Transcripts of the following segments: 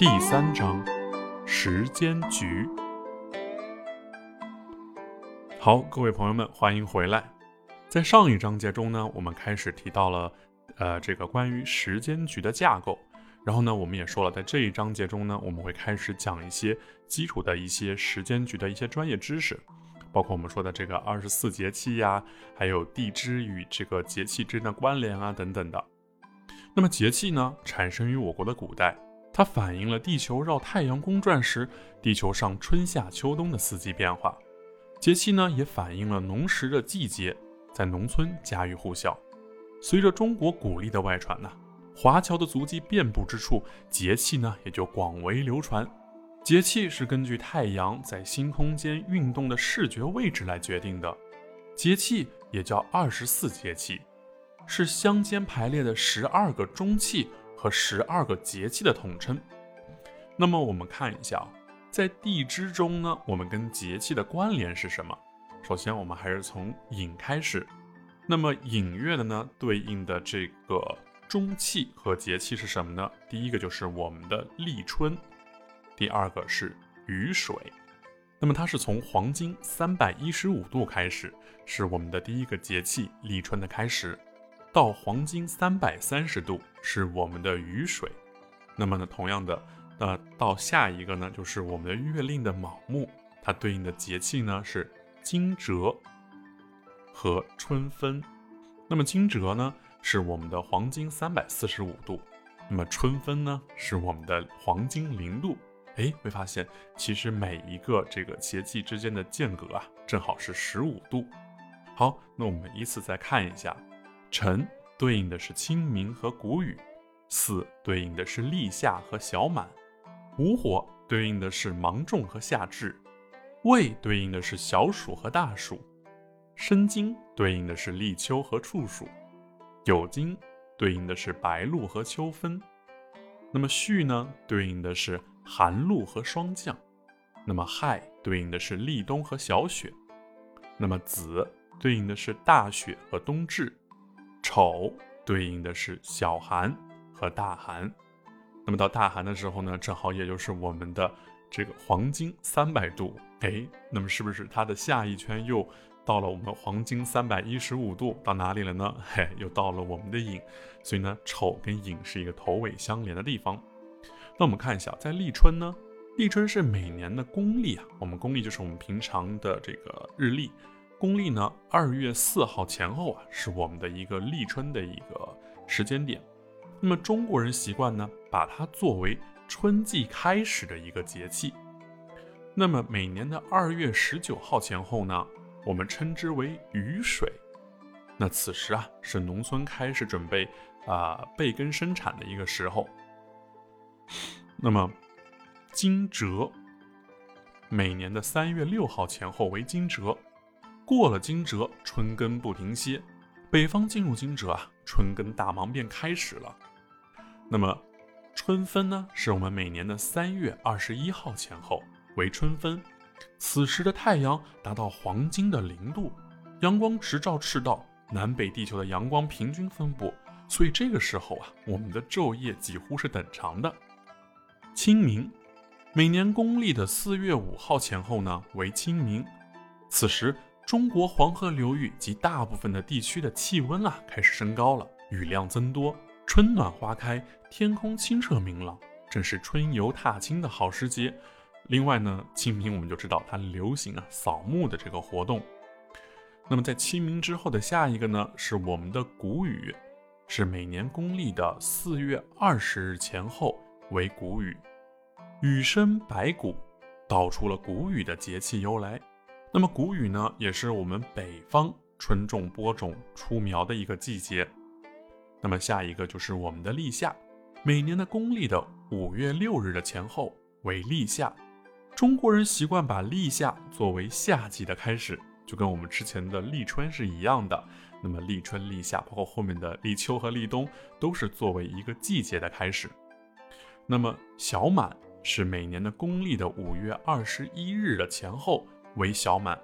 第三章，时间局。好，各位朋友们，欢迎回来。在上一章节中呢，我们开始提到了，呃，这个关于时间局的架构。然后呢，我们也说了，在这一章节中呢，我们会开始讲一些基础的一些时间局的一些专业知识。包括我们说的这个二十四节气呀，还有地支与这个节气之间的关联啊等等的。那么节气呢，产生于我国的古代，它反映了地球绕太阳公转时，地球上春夏秋冬的四季变化。节气呢，也反映了农时的季节，在农村家喻户晓。随着中国古历的外传呢，华侨的足迹遍布之处，节气呢也就广为流传。节气是根据太阳在星空间运动的视觉位置来决定的，节气也叫二十四节气，是相间排列的十二个中气和十二个节气的统称。那么我们看一下，在地支中呢，我们跟节气的关联是什么？首先，我们还是从寅开始。那么寅月的呢，对应的这个中气和节气是什么呢？第一个就是我们的立春。第二个是雨水，那么它是从黄金三百一十五度开始，是我们的第一个节气立春的开始，到黄金三百三十度是我们的雨水。那么呢，同样的，那到下一个呢，就是我们的月令的卯木，它对应的节气呢是惊蛰和春分。那么惊蛰呢是我们的黄金三百四十五度，那么春分呢是我们的黄金零度。哎，会发现其实每一个这个节气之间的间隔啊，正好是十五度。好，那我们依次再看一下：辰对应的是清明和谷雨，巳对应的是立夏和小满，午火对应的是芒种和夏至，未对应的是小暑和大暑，申金对应的是立秋和处暑，酉金对应的是白露和秋分。那么戌呢，对应的是。寒露和霜降，那么亥对应的是立冬和小雪，那么子对应的是大雪和冬至，丑对应的是小寒和大寒。那么到大寒的时候呢，正好也就是我们的这个黄金三百度。哎，那么是不是它的下一圈又到了我们黄金三百一十五度？到哪里了呢？嘿，又到了我们的寅。所以呢，丑跟寅是一个头尾相连的地方。那我们看一下，在立春呢，立春是每年的公历啊，我们公历就是我们平常的这个日历，公历呢二月四号前后啊，是我们的一个立春的一个时间点。那么中国人习惯呢，把它作为春季开始的一个节气。那么每年的二月十九号前后呢，我们称之为雨水。那此时啊，是农村开始准备啊备耕生产的一个时候。那么，惊蛰，每年的三月六号前后为惊蛰，过了惊蛰，春耕不停歇。北方进入惊蛰啊，春耕大忙便开始了。那么，春分呢，是我们每年的三月二十一号前后为春分，此时的太阳达到黄金的零度，阳光直照赤道，南北地球的阳光平均分布，所以这个时候啊，我们的昼夜几乎是等长的。清明，每年公历的四月五号前后呢为清明。此时，中国黄河流域及大部分的地区的气温啊开始升高了，雨量增多，春暖花开，天空清澈明朗，正是春游踏青的好时节。另外呢，清明我们就知道它流行啊扫墓的这个活动。那么在清明之后的下一个呢是我们的谷雨，是每年公历的四月二十日前后。为谷雨，雨生百谷，道出了谷雨的节气由来。那么谷雨呢，也是我们北方春种播种出苗的一个季节。那么下一个就是我们的立夏，每年的公历的五月六日的前后为立夏。中国人习惯把立夏作为夏季的开始，就跟我们之前的立春是一样的。那么立春、立夏，包括后面的立秋和立冬，都是作为一个季节的开始。那么小满是每年的公历的五月二十一日的前后为小满，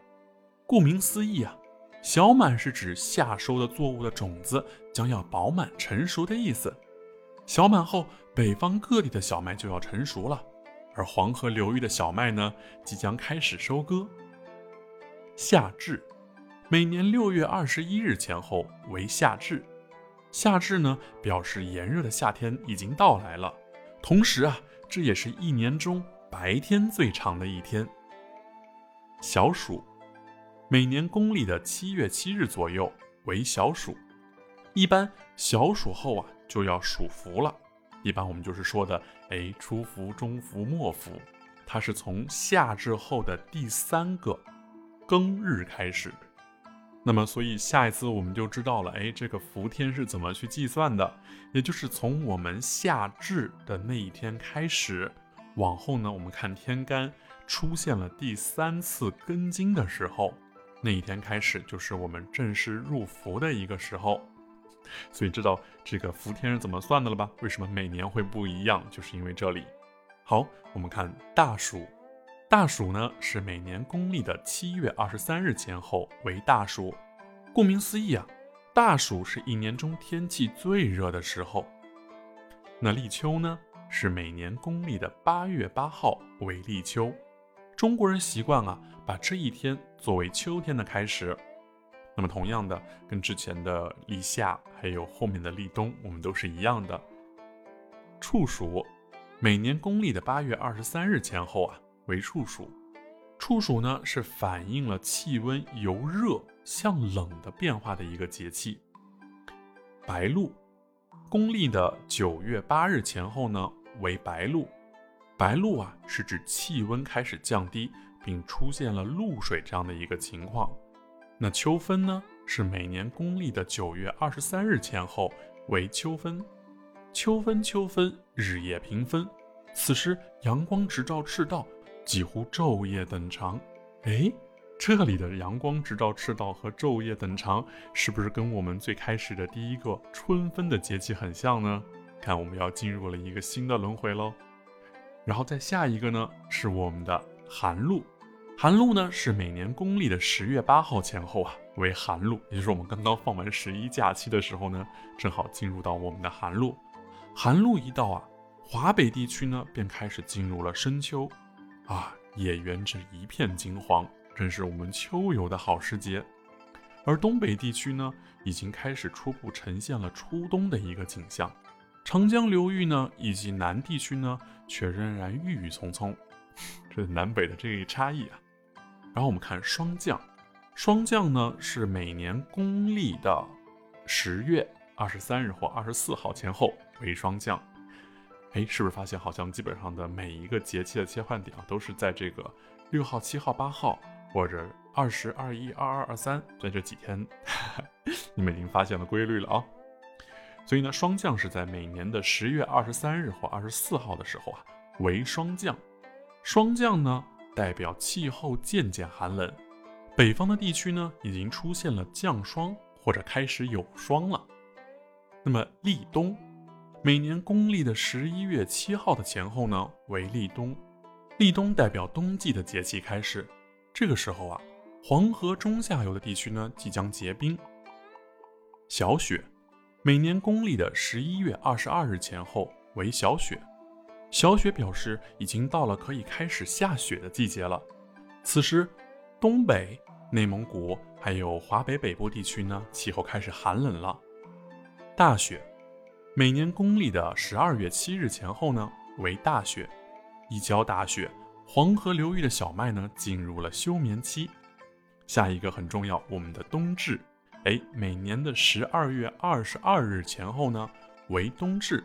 顾名思义啊，小满是指夏收的作物的种子将要饱满成熟的意思。小满后，北方各地的小麦就要成熟了，而黄河流域的小麦呢，即将开始收割。夏至，每年六月二十一日前后为夏至。夏至呢，表示炎热的夏天已经到来了，同时啊，这也是一年中白天最长的一天。小暑，每年公历的七月七日左右为小暑。一般小暑后啊，就要暑伏了。一般我们就是说的，哎，初伏、中伏、末伏，它是从夏至后的第三个庚日开始。那么，所以下一次我们就知道了，哎，这个伏天是怎么去计算的？也就是从我们夏至的那一天开始，往后呢，我们看天干出现了第三次庚金的时候，那一天开始就是我们正式入伏的一个时候。所以知道这个伏天是怎么算的了吧？为什么每年会不一样？就是因为这里。好，我们看大暑。大暑呢是每年公历的七月二十三日前后为大暑。顾名思义啊，大暑是一年中天气最热的时候。那立秋呢是每年公历的八月八号为立秋。中国人习惯啊把这一天作为秋天的开始。那么，同样的，跟之前的立夏还有后面的立冬，我们都是一样的。处暑，每年公历的八月二十三日前后啊，为处暑。处暑呢，是反映了气温由热向冷的变化的一个节气。白露，公历的九月八日前后呢，为白露。白露啊，是指气温开始降低，并出现了露水这样的一个情况。那秋分呢，是每年公历的九月二十三日前后为秋分。秋分，秋分，日夜平分，此时阳光直照赤道，几乎昼夜等长。哎，这里的阳光直照赤道和昼夜等长，是不是跟我们最开始的第一个春分的节气很像呢？看，我们要进入了一个新的轮回喽。然后再下一个呢，是我们的寒露。寒露呢，是每年公历的十月八号前后啊，为寒露，也就是我们刚刚放完十一假期的时候呢，正好进入到我们的寒露。寒露一到啊，华北地区呢便开始进入了深秋，啊，野原是一片金黄，正是我们秋游的好时节。而东北地区呢，已经开始初步呈现了初冬的一个景象。长江流域呢，以及南地区呢，却仍然郁郁葱葱。这南北的这一差异啊。然后我们看霜降，霜降呢是每年公历的十月二十三日或二十四号前后为霜降。哎，是不是发现好像基本上的每一个节气的切换点啊，都是在这个六号、七号、八号或者二十二、一、二二、二三，在这几天，你们已经发现了规律了啊。所以呢，霜降是在每年的十月二十三日或二十四号的时候啊为霜降。霜降呢？代表气候渐渐寒冷，北方的地区呢已经出现了降霜或者开始有霜了。那么立冬，每年公历的十一月七号的前后呢为立冬，立冬代表冬季的节气开始。这个时候啊，黄河中下游的地区呢即将结冰。小雪，每年公历的十一月二十二日前后为小雪。小雪表示已经到了可以开始下雪的季节了。此时，东北、内蒙古还有华北北部地区呢，气候开始寒冷了。大雪，每年公历的十二月七日前后呢为大雪。一交大雪，黄河流域的小麦呢进入了休眠期。下一个很重要，我们的冬至，哎，每年的十二月二十二日前后呢为冬至。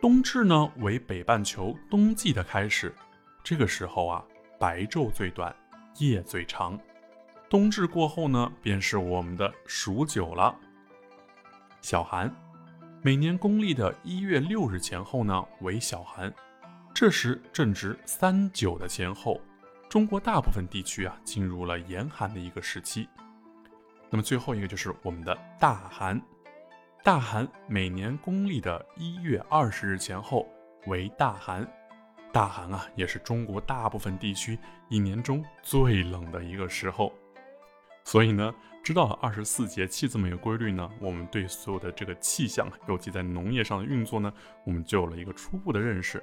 冬至呢，为北半球冬季的开始。这个时候啊，白昼最短，夜最长。冬至过后呢，便是我们的数九了。小寒，每年公历的一月六日前后呢，为小寒。这时正值三九的前后，中国大部分地区啊，进入了严寒的一个时期。那么最后一个就是我们的大寒大寒每年公历的一月二十日前后为大寒大寒啊也是中国大部分地区一年中最冷的一个时候。所以呢知道了二十四节气这么一个规律呢我们对所有的这个气象尤其在农业上的运作呢我们就有了一个初步的认识。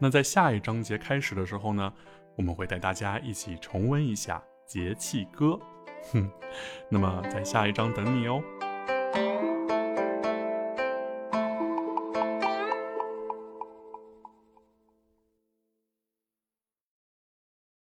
那在下一章节开始的时候呢我们会带大家一起重温一下节气歌。哼那么在下一章等你哦。